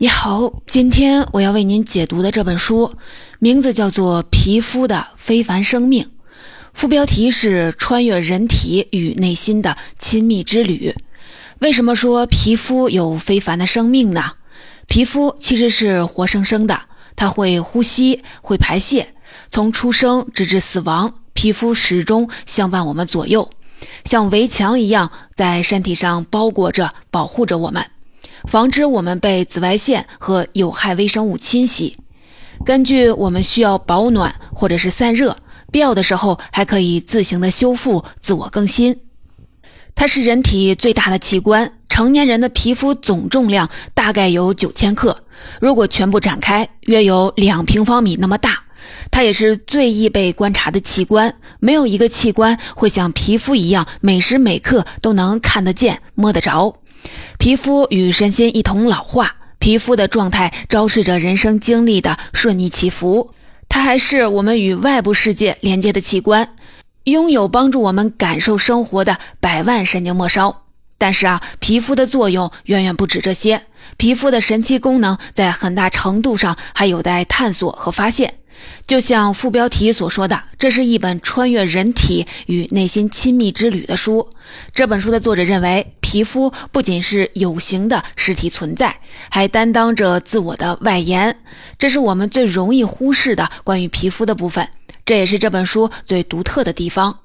你好，今天我要为您解读的这本书名字叫做《皮肤的非凡生命》，副标题是“穿越人体与内心的亲密之旅”。为什么说皮肤有非凡的生命呢？皮肤其实是活生生的，它会呼吸，会排泄，从出生直至死亡，皮肤始终相伴我们左右，像围墙一样在身体上包裹着、保护着我们。防止我们被紫外线和有害微生物侵袭。根据我们需要保暖或者是散热，必要的时候还可以自行的修复、自我更新。它是人体最大的器官，成年人的皮肤总重量大概有九千克，如果全部展开，约有两平方米那么大。它也是最易被观察的器官，没有一个器官会像皮肤一样每时每刻都能看得见、摸得着。皮肤与身心一同老化，皮肤的状态昭示着人生经历的顺逆起伏。它还是我们与外部世界连接的器官，拥有帮助我们感受生活的百万神经末梢。但是啊，皮肤的作用远远不止这些，皮肤的神奇功能在很大程度上还有待探索和发现。就像副标题所说的，这是一本穿越人体与内心亲密之旅的书。这本书的作者认为，皮肤不仅是有形的实体存在，还担当着自我的外延。这是我们最容易忽视的关于皮肤的部分，这也是这本书最独特的地方。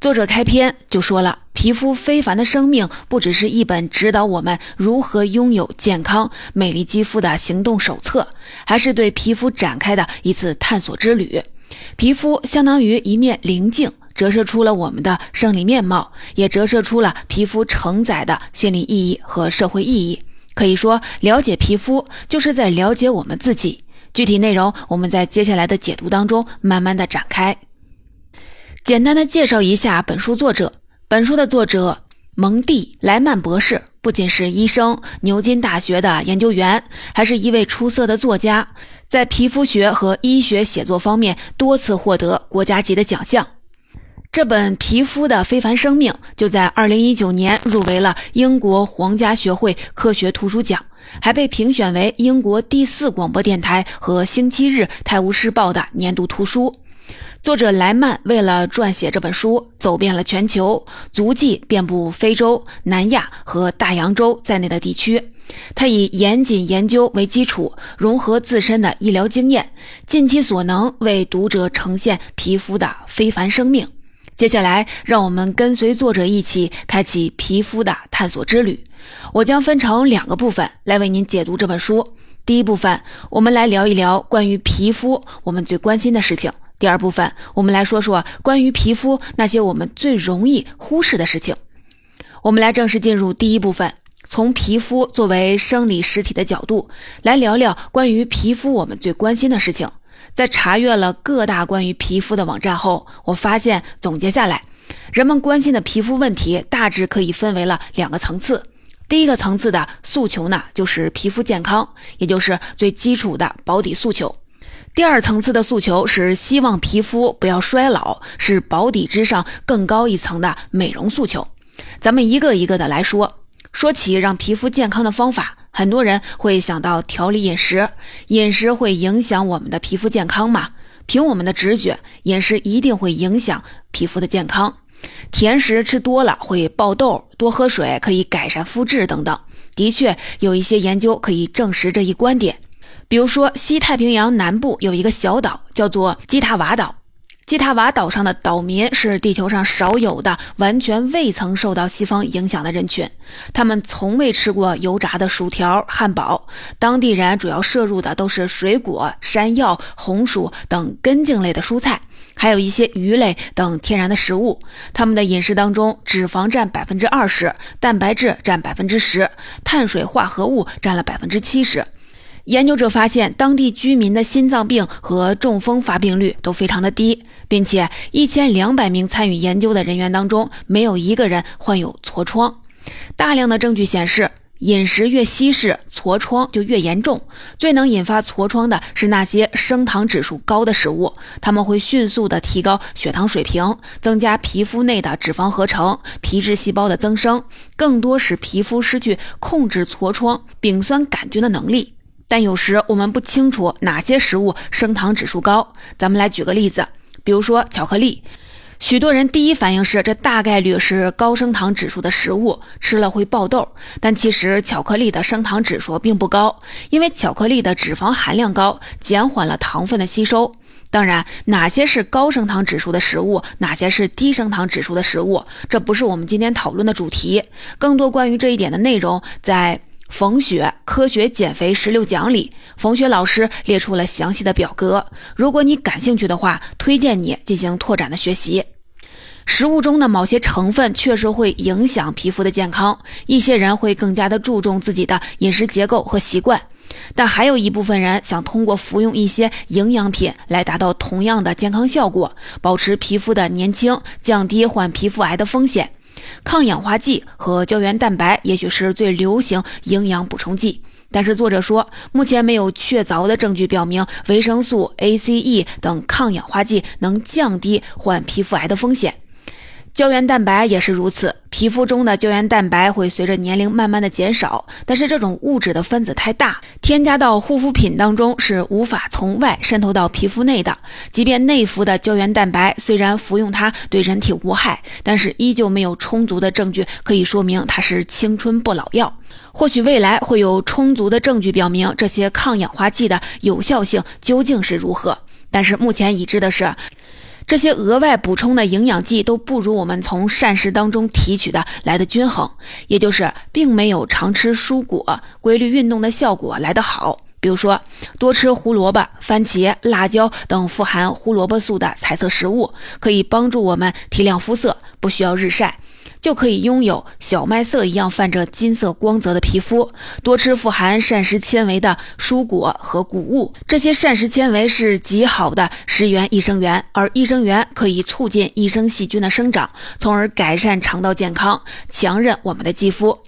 作者开篇就说了，皮肤非凡的生命不只是一本指导我们如何拥有健康美丽肌肤的行动手册，还是对皮肤展开的一次探索之旅。皮肤相当于一面灵镜，折射出了我们的生理面貌，也折射出了皮肤承载的心理意义和社会意义。可以说，了解皮肤就是在了解我们自己。具体内容，我们在接下来的解读当中慢慢的展开。简单的介绍一下本书作者。本书的作者蒙蒂莱曼博士不仅是医生、牛津大学的研究员，还是一位出色的作家，在皮肤学和医学写作方面多次获得国家级的奖项。这本《皮肤的非凡生命》就在2019年入围了英国皇家学会科学图书奖，还被评选为英国第四广播电台和《星期日泰晤士报》的年度图书。作者莱曼为了撰写这本书，走遍了全球，足迹遍布非洲、南亚和大洋洲在内的地区。他以严谨研究为基础，融合自身的医疗经验，尽其所能为读者呈现皮肤的非凡生命。接下来，让我们跟随作者一起开启皮肤的探索之旅。我将分成两个部分来为您解读这本书。第一部分，我们来聊一聊关于皮肤我们最关心的事情。第二部分，我们来说说关于皮肤那些我们最容易忽视的事情。我们来正式进入第一部分，从皮肤作为生理实体的角度来聊聊关于皮肤我们最关心的事情。在查阅了各大关于皮肤的网站后，我发现总结下来，人们关心的皮肤问题大致可以分为了两个层次。第一个层次的诉求呢，就是皮肤健康，也就是最基础的保底诉求。第二层次的诉求是希望皮肤不要衰老，是保底之上更高一层的美容诉求。咱们一个一个的来说。说起让皮肤健康的方法，很多人会想到调理饮食，饮食会影响我们的皮肤健康吗？凭我们的直觉，饮食一定会影响皮肤的健康。甜食吃多了会爆痘，多喝水可以改善肤质等等。的确，有一些研究可以证实这一观点。比如说，西太平洋南部有一个小岛，叫做基塔瓦岛。基塔瓦岛上的岛民是地球上少有的完全未曾受到西方影响的人群，他们从未吃过油炸的薯条、汉堡。当地人主要摄入的都是水果、山药、红薯等根茎类的蔬菜，还有一些鱼类等天然的食物。他们的饮食当中，脂肪占百分之二十，蛋白质占百分之十，碳水化合物占了百分之七十。研究者发现，当地居民的心脏病和中风发病率都非常的低，并且一千两百名参与研究的人员当中，没有一个人患有痤疮。大量的证据显示，饮食越稀释，痤疮就越严重。最能引发痤疮的是那些升糖指数高的食物，它们会迅速的提高血糖水平，增加皮肤内的脂肪合成、皮质细胞的增生，更多使皮肤失去控制痤疮丙酸杆菌的能力。但有时我们不清楚哪些食物升糖指数高。咱们来举个例子，比如说巧克力。许多人第一反应是这大概率是高升糖指数的食物，吃了会爆痘。但其实巧克力的升糖指数并不高，因为巧克力的脂肪含量高，减缓了糖分的吸收。当然，哪些是高升糖指数的食物，哪些是低升糖指数的食物，这不是我们今天讨论的主题。更多关于这一点的内容，在冯雪科学减肥十六讲里，冯雪老师列出了详细的表格。如果你感兴趣的话，推荐你进行拓展的学习。食物中的某些成分确实会影响皮肤的健康，一些人会更加的注重自己的饮食结构和习惯，但还有一部分人想通过服用一些营养品来达到同样的健康效果，保持皮肤的年轻，降低患皮肤癌的风险。抗氧化剂和胶原蛋白也许是最流行营养补充剂，但是作者说，目前没有确凿的证据表明维生素 A、C、E 等抗氧化剂能降低患皮肤癌的风险。胶原蛋白也是如此，皮肤中的胶原蛋白会随着年龄慢慢的减少，但是这种物质的分子太大，添加到护肤品当中是无法从外渗透到皮肤内的。即便内服的胶原蛋白，虽然服用它对人体无害，但是依旧没有充足的证据可以说明它是青春不老药。或许未来会有充足的证据表明这些抗氧化剂的有效性究竟是如何，但是目前已知的是。这些额外补充的营养剂都不如我们从膳食当中提取的来的均衡，也就是并没有常吃蔬果、规律运动的效果来得好。比如说，多吃胡萝卜、番茄、辣椒等富含胡萝卜素的彩色食物，可以帮助我们提亮肤色，不需要日晒。就可以拥有小麦色一样泛着金色光泽的皮肤。多吃富含膳食纤维的蔬果和谷物，这些膳食纤维是极好的食源益生元，而益生元可以促进益生细菌的生长，从而改善肠道健康，强韧我们的肌肤。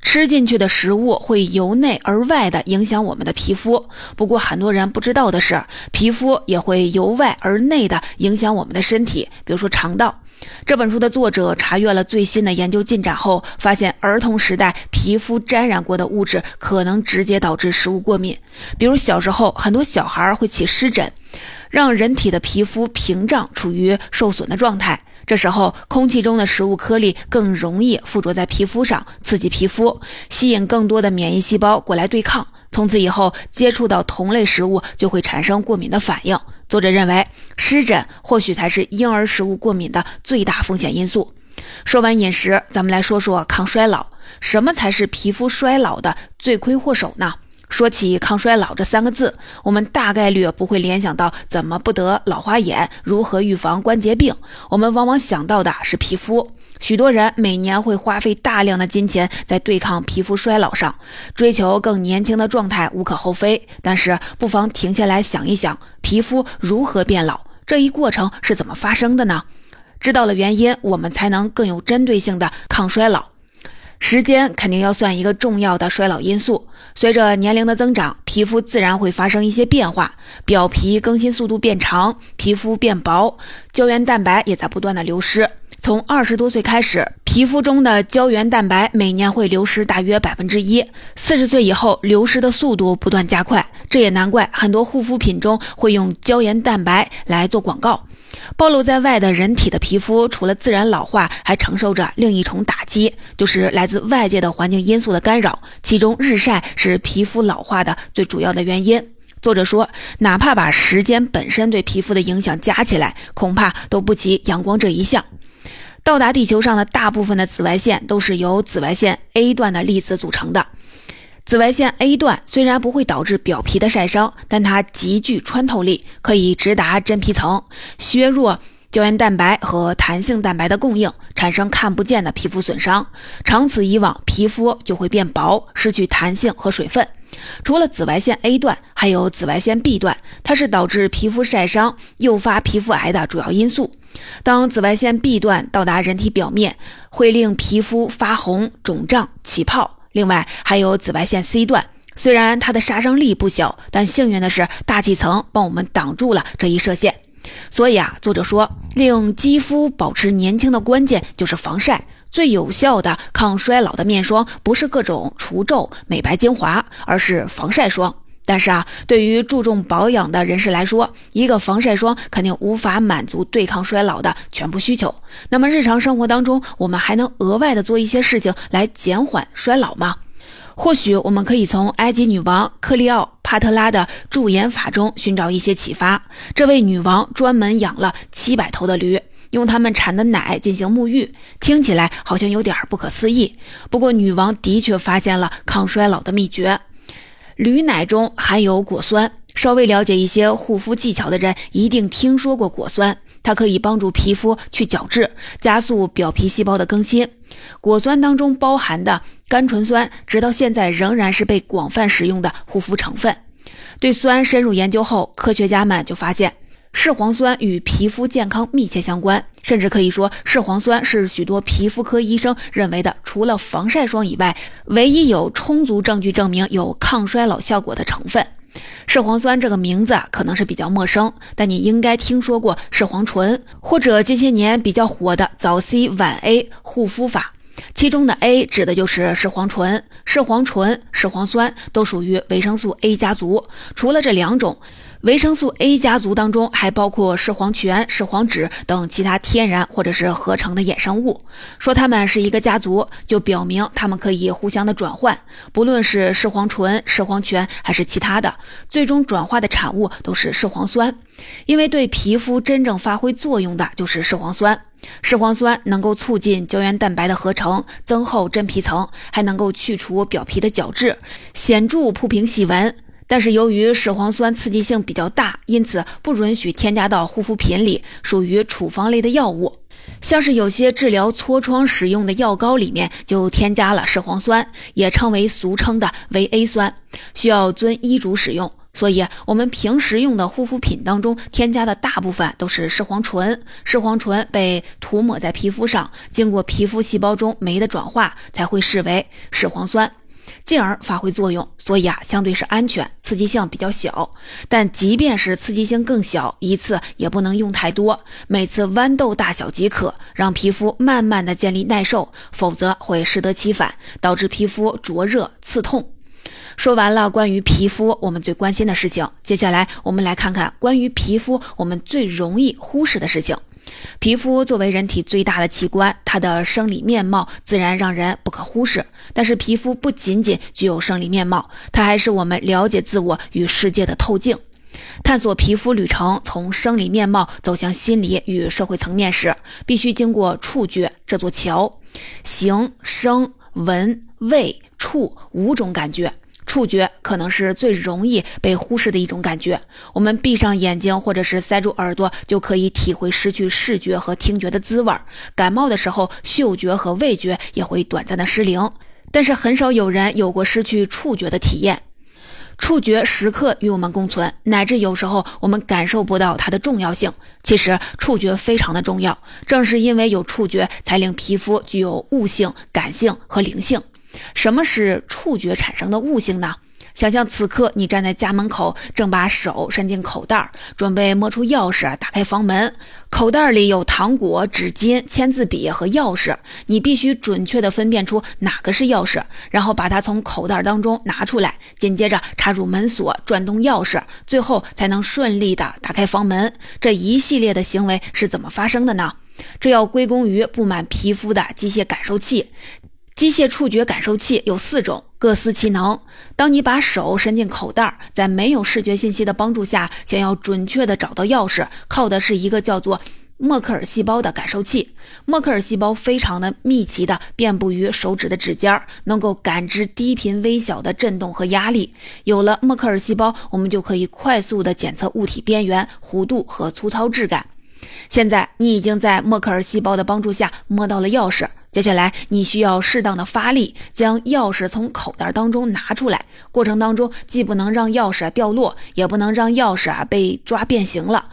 吃进去的食物会由内而外的影响我们的皮肤。不过很多人不知道的是，皮肤也会由外而内的影响我们的身体，比如说肠道。这本书的作者查阅了最新的研究进展后，发现儿童时代皮肤沾染过的物质可能直接导致食物过敏。比如小时候，很多小孩会起湿疹，让人体的皮肤屏障处于受损的状态。这时候，空气中的食物颗粒更容易附着在皮肤上，刺激皮肤，吸引更多的免疫细胞过来对抗。从此以后，接触到同类食物就会产生过敏的反应。作者认为，湿疹或许才是婴儿食物过敏的最大风险因素。说完饮食，咱们来说说抗衰老。什么才是皮肤衰老的罪魁祸首呢？说起抗衰老这三个字，我们大概率不会联想到怎么不得老花眼，如何预防关节病。我们往往想到的是皮肤。许多人每年会花费大量的金钱在对抗皮肤衰老上，追求更年轻的状态无可厚非。但是不妨停下来想一想，皮肤如何变老，这一过程是怎么发生的呢？知道了原因，我们才能更有针对性的抗衰老。时间肯定要算一个重要的衰老因素。随着年龄的增长，皮肤自然会发生一些变化，表皮更新速度变长，皮肤变薄，胶原蛋白也在不断的流失。从二十多岁开始，皮肤中的胶原蛋白每年会流失大约百分之一。四十岁以后，流失的速度不断加快。这也难怪很多护肤品中会用胶原蛋白来做广告。暴露在外的人体的皮肤，除了自然老化，还承受着另一重打击，就是来自外界的环境因素的干扰。其中，日晒是皮肤老化的最主要的原因。作者说，哪怕把时间本身对皮肤的影响加起来，恐怕都不及阳光这一项。到达地球上的大部分的紫外线都是由紫外线 A 段的粒子组成的。紫外线 A 段虽然不会导致表皮的晒伤，但它极具穿透力，可以直达真皮层，削弱胶原蛋白和弹性蛋白的供应，产生看不见的皮肤损伤。长此以往，皮肤就会变薄，失去弹性和水分。除了紫外线 A 段，还有紫外线 B 段，它是导致皮肤晒伤、诱发皮肤癌的主要因素。当紫外线 B 段到达人体表面，会令皮肤发红、肿胀、起泡。另外还有紫外线 C 段，虽然它的杀伤力不小，但幸运的是大气层帮我们挡住了这一射线。所以啊，作者说，令肌肤保持年轻的关键就是防晒。最有效的抗衰老的面霜，不是各种除皱美白精华，而是防晒霜。但是啊，对于注重保养的人士来说，一个防晒霜肯定无法满足对抗衰老的全部需求。那么日常生活当中，我们还能额外的做一些事情来减缓衰老吗？或许我们可以从埃及女王克利奥帕特拉的驻颜法中寻找一些启发。这位女王专门养了七百头的驴，用它们产的奶进行沐浴，听起来好像有点不可思议。不过，女王的确发现了抗衰老的秘诀。驴奶中含有果酸，稍微了解一些护肤技巧的人一定听说过果酸，它可以帮助皮肤去角质，加速表皮细胞的更新。果酸当中包含的甘醇酸，直到现在仍然是被广泛使用的护肤成分。对酸深入研究后，科学家们就发现。视黄酸与皮肤健康密切相关，甚至可以说，视黄酸是许多皮肤科医生认为的除了防晒霜以外，唯一有充足证据证明有抗衰老效果的成分。视黄酸这个名字啊可能是比较陌生，但你应该听说过视黄醇，或者近些年比较火的早 C 晚 A 护肤法，其中的 A 指的就是视黄醇。视黄醇、视黄酸都属于维生素 A 家族，除了这两种。维生素 A 家族当中还包括视黄醛、视黄酯等其他天然或者是合成的衍生物。说它们是一个家族，就表明它们可以互相的转换。不论是视黄醇、视黄醛还是其他的，最终转化的产物都是视黄酸。因为对皮肤真正发挥作用的就是视黄酸。视黄酸能够促进胶原蛋白的合成，增厚真皮层，还能够去除表皮的角质，显著铺平细纹。但是由于视黄酸刺激性比较大，因此不允许添加到护肤品里，属于处方类的药物。像是有些治疗痤疮使用的药膏里面就添加了视黄酸，也称为俗称的维 A 酸，需要遵医嘱使用。所以，我们平时用的护肤品当中添加的大部分都是视黄醇。视黄醇被涂抹在皮肤上，经过皮肤细胞中酶的转化，才会视为视黄酸。进而发挥作用，所以啊，相对是安全，刺激性比较小。但即便是刺激性更小，一次也不能用太多，每次豌豆大小即可，让皮肤慢慢的建立耐受，否则会适得其反，导致皮肤灼热刺痛。说完了关于皮肤我们最关心的事情，接下来我们来看看关于皮肤我们最容易忽视的事情。皮肤作为人体最大的器官，它的生理面貌自然让人不可忽视。但是，皮肤不仅仅具有生理面貌，它还是我们了解自我与世界的透镜。探索皮肤旅程，从生理面貌走向心理与社会层面时，必须经过触觉这座桥。形、声、闻、味、触五种感觉。触觉可能是最容易被忽视的一种感觉。我们闭上眼睛，或者是塞住耳朵，就可以体会失去视觉和听觉的滋味。感冒的时候，嗅觉和味觉也会短暂的失灵。但是很少有人有过失去触觉的体验。触觉时刻与我们共存，乃至有时候我们感受不到它的重要性。其实触觉非常的重要，正是因为有触觉，才令皮肤具有悟性、感性和灵性。什么是触觉产生的悟性呢？想象此刻你站在家门口，正把手伸进口袋儿，准备摸出钥匙打开房门。口袋里有糖果、纸巾、签字笔和钥匙，你必须准确地分辨出哪个是钥匙，然后把它从口袋当中拿出来，紧接着插入门锁，转动钥匙，最后才能顺利地打开房门。这一系列的行为是怎么发生的呢？这要归功于布满皮肤的机械感受器。机械触觉感受器有四种，各司其能。当你把手伸进口袋，在没有视觉信息的帮助下，想要准确地找到钥匙，靠的是一个叫做默克尔细胞的感受器。默克尔细胞非常的密集的遍布于手指的指尖，能够感知低频微小的震动和压力。有了默克尔细胞，我们就可以快速地检测物体边缘、弧度和粗糙质感。现在你已经在默克尔细胞的帮助下摸到了钥匙。接下来，你需要适当的发力，将钥匙从口袋当中拿出来。过程当中，既不能让钥匙掉落，也不能让钥匙啊被抓变形了。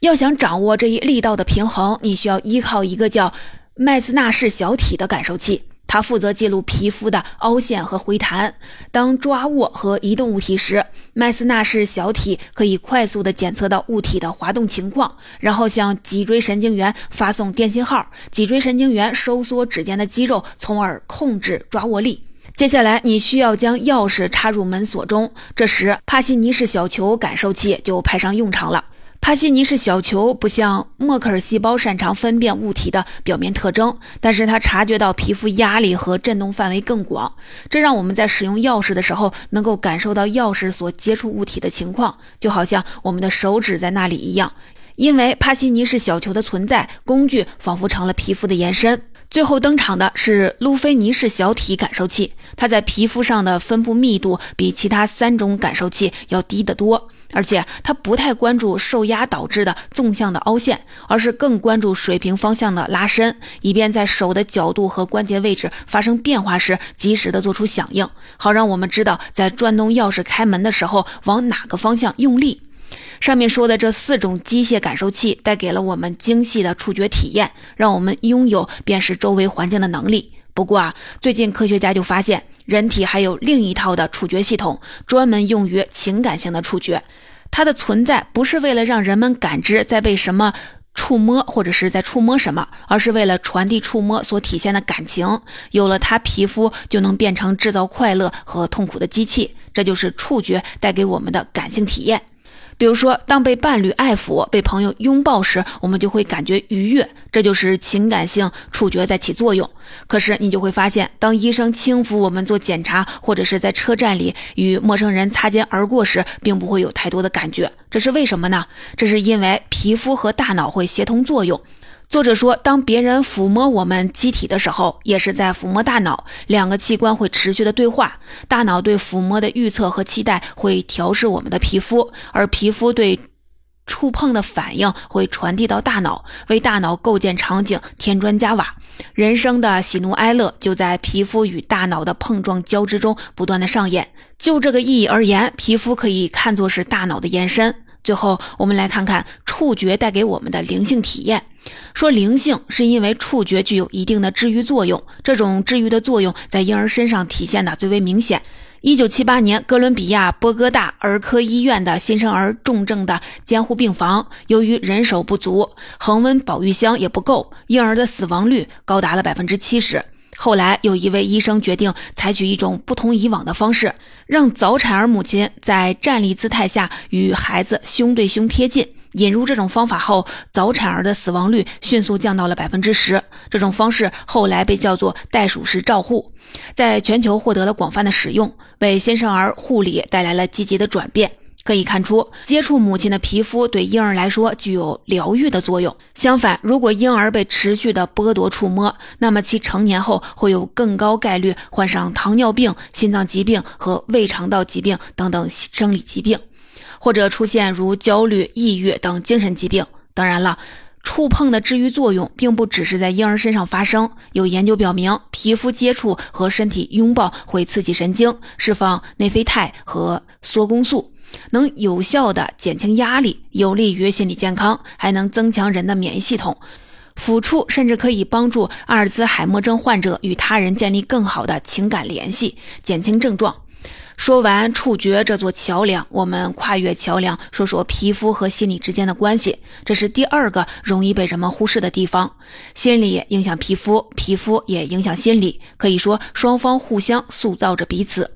要想掌握这一力道的平衡，你需要依靠一个叫麦斯纳式小体的感受器。它负责记录皮肤的凹陷和回弹。当抓握和移动物体时，麦斯纳氏小体可以快速地检测到物体的滑动情况，然后向脊椎神经元发送电信号。脊椎神经元收缩指尖的肌肉，从而控制抓握力。接下来，你需要将钥匙插入门锁中，这时帕西尼氏小球感受器就派上用场了。帕西尼氏小球不像默克尔细胞擅长分辨物体的表面特征，但是它察觉到皮肤压力和振动范围更广，这让我们在使用钥匙的时候能够感受到钥匙所接触物体的情况，就好像我们的手指在那里一样。因为帕西尼氏小球的存在，工具仿佛成了皮肤的延伸。最后登场的是路菲尼氏小体感受器，它在皮肤上的分布密度比其他三种感受器要低得多，而且它不太关注受压导致的纵向的凹陷，而是更关注水平方向的拉伸，以便在手的角度和关节位置发生变化时及时的做出响应，好让我们知道在转动钥匙开门的时候往哪个方向用力。上面说的这四种机械感受器带给了我们精细的触觉体验，让我们拥有辨识周围环境的能力。不过啊，最近科学家就发现，人体还有另一套的触觉系统，专门用于情感性的触觉。它的存在不是为了让人们感知在被什么触摸，或者是在触摸什么，而是为了传递触摸所体现的感情。有了它，皮肤就能变成制造快乐和痛苦的机器。这就是触觉带给我们的感性体验。比如说，当被伴侣爱抚、被朋友拥抱时，我们就会感觉愉悦，这就是情感性触觉在起作用。可是你就会发现，当医生轻抚我们做检查，或者是在车站里与陌生人擦肩而过时，并不会有太多的感觉。这是为什么呢？这是因为皮肤和大脑会协同作用。作者说，当别人抚摸我们机体的时候，也是在抚摸大脑，两个器官会持续的对话。大脑对抚摸的预测和期待会调试我们的皮肤，而皮肤对触碰的反应会传递到大脑，为大脑构建场景添砖加瓦。人生的喜怒哀乐就在皮肤与大脑的碰撞交织中不断的上演。就这个意义而言，皮肤可以看作是大脑的延伸。最后，我们来看看触觉带给我们的灵性体验。说灵性是因为触觉具有一定的治愈作用，这种治愈的作用在婴儿身上体现的最为明显。一九七八年，哥伦比亚波哥大儿科医院的新生儿重症的监护病房，由于人手不足，恒温保育箱也不够，婴儿的死亡率高达了百分之七十。后来，有一位医生决定采取一种不同以往的方式，让早产儿母亲在站立姿态下与孩子胸对胸贴近。引入这种方法后，早产儿的死亡率迅速降到了百分之十。这种方式后来被叫做袋鼠式照护，在全球获得了广泛的使用，为新生儿护理带来了积极的转变。可以看出，接触母亲的皮肤对婴儿来说具有疗愈的作用。相反，如果婴儿被持续的剥夺触摸，那么其成年后会有更高概率患上糖尿病、心脏疾病和胃肠道疾病等等生理疾病，或者出现如焦虑、抑郁等精神疾病。当然了。触碰的治愈作用并不只是在婴儿身上发生。有研究表明，皮肤接触和身体拥抱会刺激神经，释放内啡肽和缩宫素，能有效的减轻压力，有利于心理健康，还能增强人的免疫系统。抚触甚至可以帮助阿尔兹海默症患者与他人建立更好的情感联系，减轻症状。说完触觉这座桥梁，我们跨越桥梁，说说皮肤和心理之间的关系。这是第二个容易被人们忽视的地方。心理影响皮肤，皮肤也影响心理，可以说双方互相塑造着彼此。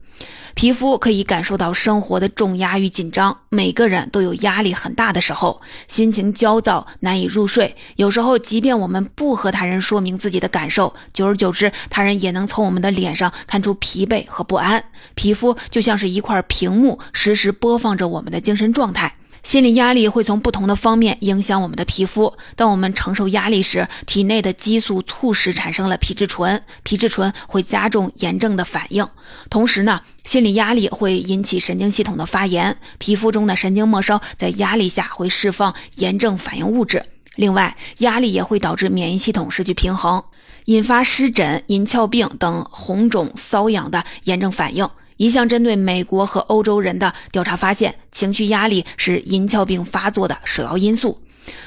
皮肤可以感受到生活的重压与紧张，每个人都有压力很大的时候，心情焦躁，难以入睡。有时候，即便我们不和他人说明自己的感受，久而久之，他人也能从我们的脸上看出疲惫和不安。皮肤就像是一块屏幕，实时播放着我们的精神状态。心理压力会从不同的方面影响我们的皮肤。当我们承受压力时，体内的激素促使产生了皮质醇，皮质醇会加重炎症的反应。同时呢，心理压力会引起神经系统的发炎，皮肤中的神经末梢在压力下会释放炎症反应物质。另外，压力也会导致免疫系统失去平衡，引发湿疹、银翘病等红肿、瘙痒的炎症反应。一项针对美国和欧洲人的调查发现，情绪压力是银翘病发作的首要因素。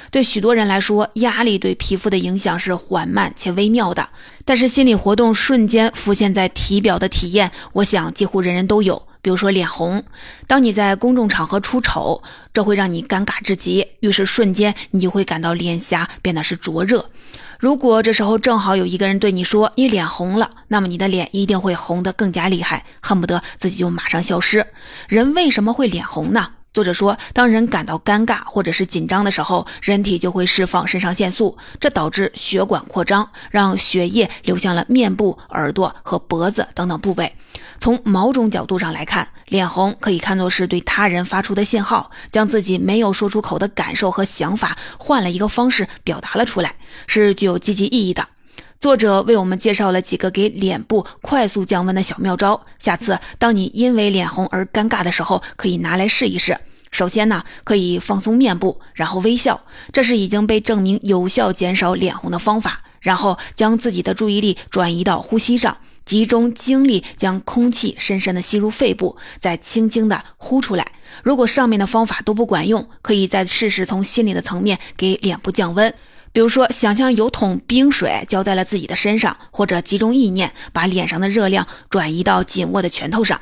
对许多人来说，压力对皮肤的影响是缓慢且微妙的，但是心理活动瞬间浮现在体表的体验，我想几乎人人都有。比如说脸红，当你在公众场合出丑，这会让你尴尬至极，于是瞬间你就会感到脸颊变得是灼热。如果这时候正好有一个人对你说你脸红了，那么你的脸一定会红得更加厉害，恨不得自己就马上消失。人为什么会脸红呢？作者说，当人感到尴尬或者是紧张的时候，人体就会释放肾上腺素，这导致血管扩张，让血液流向了面部、耳朵和脖子等等部位。从某种角度上来看，脸红可以看作是对他人发出的信号，将自己没有说出口的感受和想法换了一个方式表达了出来，是具有积极意义的。作者为我们介绍了几个给脸部快速降温的小妙招，下次当你因为脸红而尴尬的时候，可以拿来试一试。首先呢，可以放松面部，然后微笑，这是已经被证明有效减少脸红的方法。然后将自己的注意力转移到呼吸上，集中精力将空气深深的吸入肺部，再轻轻的呼出来。如果上面的方法都不管用，可以再试试从心理的层面给脸部降温。比如说，想象有桶冰水浇在了自己的身上，或者集中意念，把脸上的热量转移到紧握的拳头上。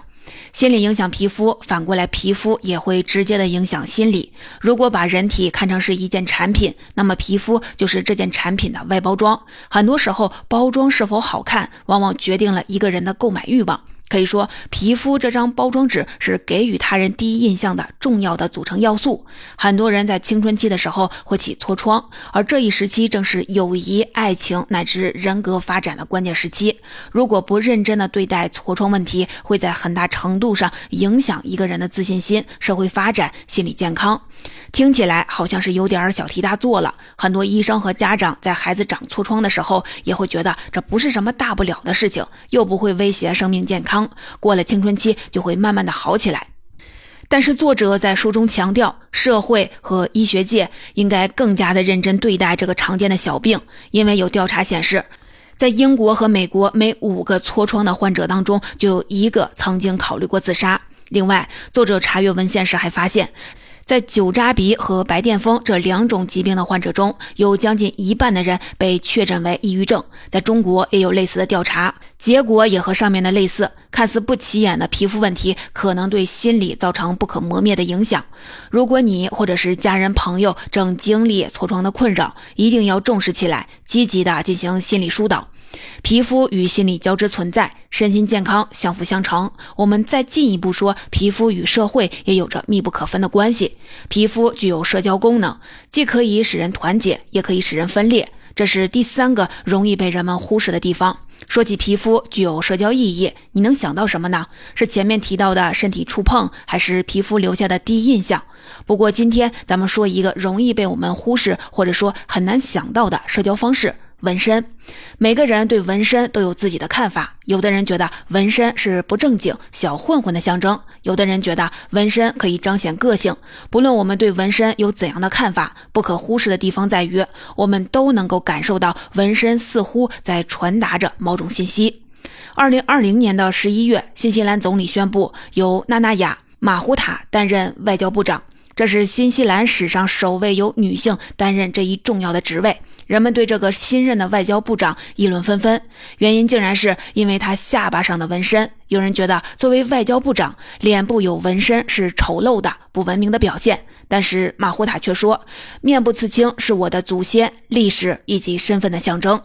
心理影响皮肤，反过来皮肤也会直接的影响心理。如果把人体看成是一件产品，那么皮肤就是这件产品的外包装。很多时候，包装是否好看，往往决定了一个人的购买欲望。可以说，皮肤这张包装纸是给予他人第一印象的重要的组成要素。很多人在青春期的时候会起痤疮，而这一时期正是友谊、爱情乃至人格发展的关键时期。如果不认真的对待痤疮问题，会在很大程度上影响一个人的自信心、社会发展、心理健康。听起来好像是有点小题大做了。很多医生和家长在孩子长痤疮的时候，也会觉得这不是什么大不了的事情，又不会威胁生命健康。过了青春期就会慢慢的好起来。但是作者在书中强调，社会和医学界应该更加的认真对待这个常见的小病，因为有调查显示，在英国和美国，每五个痤疮的患者当中就有一个曾经考虑过自杀。另外，作者查阅文献时还发现。在酒渣鼻和白癜风这两种疾病的患者中，有将近一半的人被确诊为抑郁症。在中国也有类似的调查，结果也和上面的类似。看似不起眼的皮肤问题，可能对心理造成不可磨灭的影响。如果你或者是家人朋友正经历痤疮的困扰，一定要重视起来，积极的进行心理疏导。皮肤与心理交织存在，身心健康相辅相成。我们再进一步说，皮肤与社会也有着密不可分的关系。皮肤具有社交功能，既可以使人团结，也可以使人分裂。这是第三个容易被人们忽视的地方。说起皮肤具有社交意义，你能想到什么呢？是前面提到的身体触碰，还是皮肤留下的第一印象？不过今天咱们说一个容易被我们忽视，或者说很难想到的社交方式。纹身，每个人对纹身都有自己的看法。有的人觉得纹身是不正经、小混混的象征；有的人觉得纹身可以彰显个性。不论我们对纹身有怎样的看法，不可忽视的地方在于，我们都能够感受到纹身似乎在传达着某种信息。二零二零年的十一月，新西兰总理宣布由娜娜亚·马胡塔担任外交部长，这是新西兰史上首位由女性担任这一重要的职位。人们对这个新任的外交部长议论纷纷，原因竟然是因为他下巴上的纹身。有人觉得，作为外交部长，脸部有纹身是丑陋的、不文明的表现。但是马胡塔却说，面部刺青是我的祖先、历史以及身份的象征。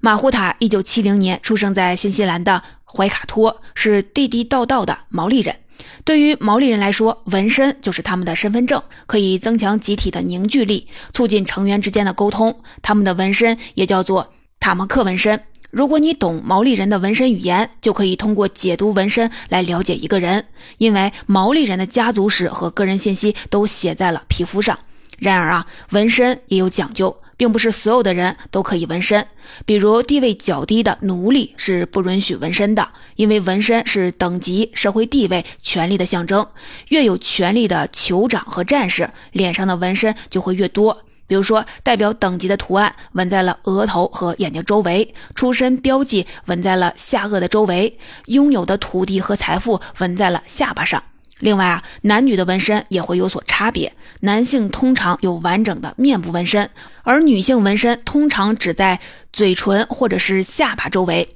马胡塔一九七零年出生在新西兰的怀卡托，是地地道道的毛利人。对于毛利人来说，纹身就是他们的身份证，可以增强集体的凝聚力，促进成员之间的沟通。他们的纹身也叫做塔莫克纹身。如果你懂毛利人的纹身语言，就可以通过解读纹身来了解一个人，因为毛利人的家族史和个人信息都写在了皮肤上。然而啊，纹身也有讲究。并不是所有的人都可以纹身，比如地位较低的奴隶是不允许纹身的，因为纹身是等级、社会地位、权力的象征。越有权力的酋长和战士，脸上的纹身就会越多。比如说，代表等级的图案纹在了额头和眼睛周围，出身标记纹在了下颚的周围，拥有的土地和财富纹在了下巴上。另外啊，男女的纹身也会有所差别。男性通常有完整的面部纹身，而女性纹身通常只在嘴唇或者是下巴周围。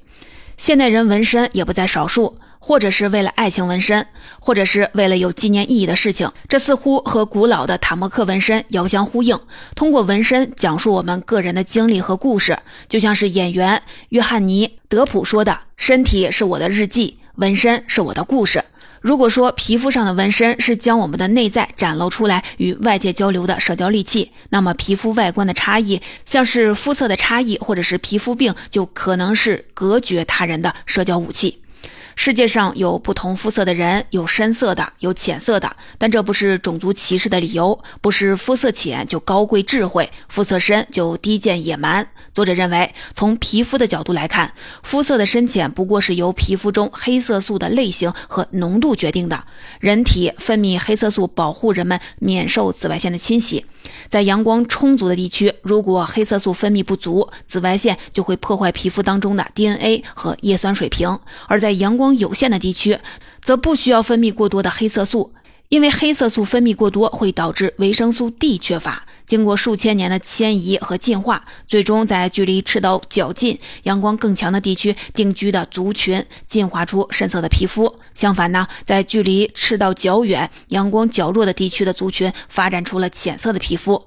现代人纹身也不在少数。或者是为了爱情纹身，或者是为了有纪念意义的事情。这似乎和古老的塔莫克纹身遥相呼应。通过纹身讲述我们个人的经历和故事，就像是演员约翰尼·德普说的：“身体是我的日记，纹身是我的故事。”如果说皮肤上的纹身是将我们的内在展露出来与外界交流的社交利器，那么皮肤外观的差异，像是肤色的差异或者是皮肤病，就可能是隔绝他人的社交武器。世界上有不同肤色的人，有深色的，有浅色的，但这不是种族歧视的理由，不是肤色浅就高贵智慧，肤色深就低贱野蛮。作者认为，从皮肤的角度来看，肤色的深浅不过是由皮肤中黑色素的类型和浓度决定的。人体分泌黑色素，保护人们免受紫外线的侵袭。在阳光充足的地区，如果黑色素分泌不足，紫外线就会破坏皮肤当中的 DNA 和叶酸水平；而在阳光有限的地区，则不需要分泌过多的黑色素，因为黑色素分泌过多会导致维生素 D 缺乏。经过数千年的迁移和进化，最终在距离赤道较近、阳光更强的地区定居的族群进化出深色的皮肤。相反呢，在距离赤道较远、阳光较弱的地区的族群发展出了浅色的皮肤。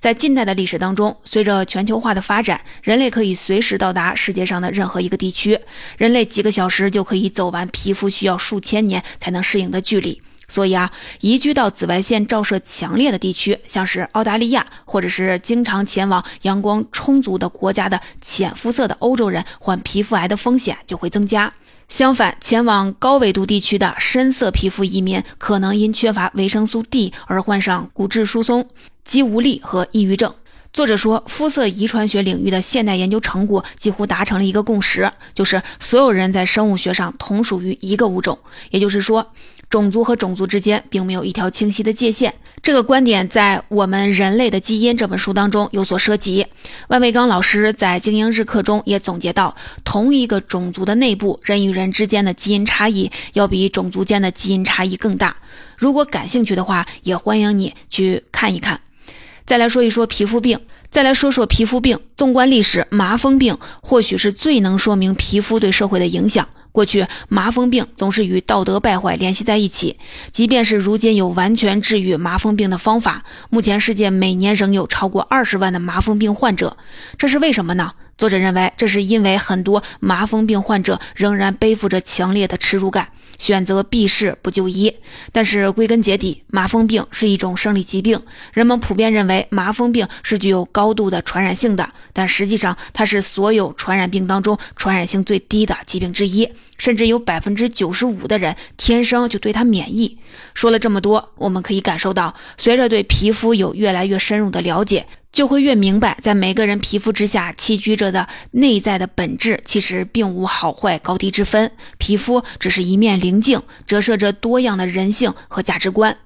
在近代的历史当中，随着全球化的发展，人类可以随时到达世界上的任何一个地区。人类几个小时就可以走完皮肤需要数千年才能适应的距离。所以啊，移居到紫外线照射强烈的地区，像是澳大利亚，或者是经常前往阳光充足的国家的浅肤色的欧洲人，患皮肤癌的风险就会增加。相反，前往高纬度地区的深色皮肤移民，可能因缺乏维生素 D 而患上骨质疏松、肌无力和抑郁症。作者说，肤色遗传学领域的现代研究成果几乎达成了一个共识，就是所有人在生物学上同属于一个物种，也就是说，种族和种族之间并没有一条清晰的界限。这个观点在《我们人类的基因》这本书当中有所涉及。万维刚老师在精英日课中也总结到，同一个种族的内部，人与人之间的基因差异要比种族间的基因差异更大。如果感兴趣的话，也欢迎你去看一看。再来说一说皮肤病，再来说说皮肤病。纵观历史，麻风病或许是最能说明皮肤对社会的影响。过去，麻风病总是与道德败坏联系在一起。即便是如今有完全治愈麻风病的方法，目前世界每年仍有超过二十万的麻风病患者。这是为什么呢？作者认为，这是因为很多麻风病患者仍然背负着强烈的耻辱感，选择避世不就医。但是归根结底，麻风病是一种生理疾病，人们普遍认为麻风病是具有高度的传染性的，但实际上它是所有传染病当中传染性最低的疾病之一，甚至有百分之九十五的人天生就对它免疫。说了这么多，我们可以感受到，随着对皮肤有越来越深入的了解。就会越明白，在每个人皮肤之下栖居着的内在的本质，其实并无好坏高低之分。皮肤只是一面灵镜，折射着多样的人性和价值观。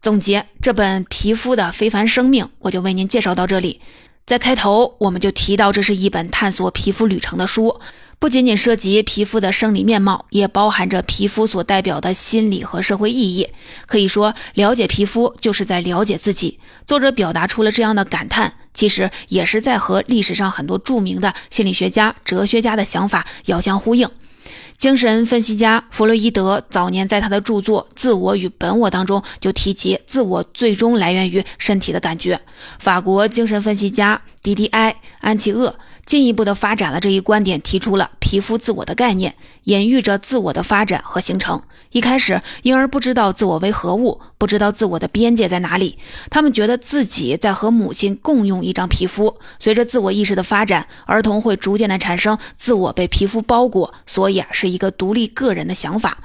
总结这本《皮肤的非凡生命》，我就为您介绍到这里。在开头，我们就提到，这是一本探索皮肤旅程的书。不仅仅涉及皮肤的生理面貌，也包含着皮肤所代表的心理和社会意义。可以说，了解皮肤就是在了解自己。作者表达出了这样的感叹，其实也是在和历史上很多著名的心理学家、哲学家的想法遥相呼应。精神分析家弗洛伊德早年在他的著作《自我与本我》当中就提及，自我最终来源于身体的感觉。法国精神分析家迪迪埃·安琪厄。进一步的发展了这一观点，提出了皮肤自我的概念，隐喻着自我的发展和形成。一开始，婴儿不知道自我为何物，不知道自我的边界在哪里，他们觉得自己在和母亲共用一张皮肤。随着自我意识的发展，儿童会逐渐的产生自我被皮肤包裹，所以啊，是一个独立个人的想法，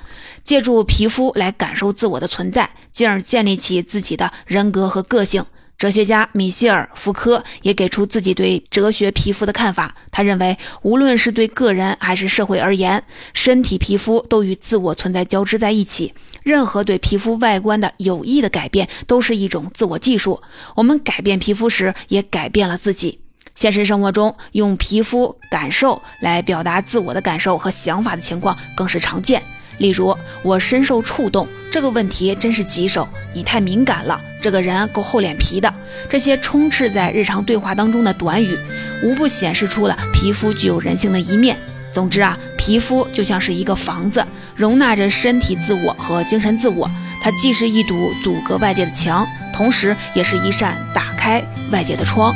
借助皮肤来感受自我的存在，进而建立起自己的人格和个性。哲学家米歇尔·福柯也给出自己对哲学皮肤的看法。他认为，无论是对个人还是社会而言，身体皮肤都与自我存在交织在一起。任何对皮肤外观的有益的改变，都是一种自我技术。我们改变皮肤时，也改变了自己。现实生活中，用皮肤感受来表达自我的感受和想法的情况更是常见。例如，我深受触动。这个问题真是棘手，你太敏感了。这个人够厚脸皮的。这些充斥在日常对话当中的短语，无不显示出了皮肤具有人性的一面。总之啊，皮肤就像是一个房子，容纳着身体自我和精神自我。它既是一堵阻隔外界的墙，同时也是一扇打开外界的窗。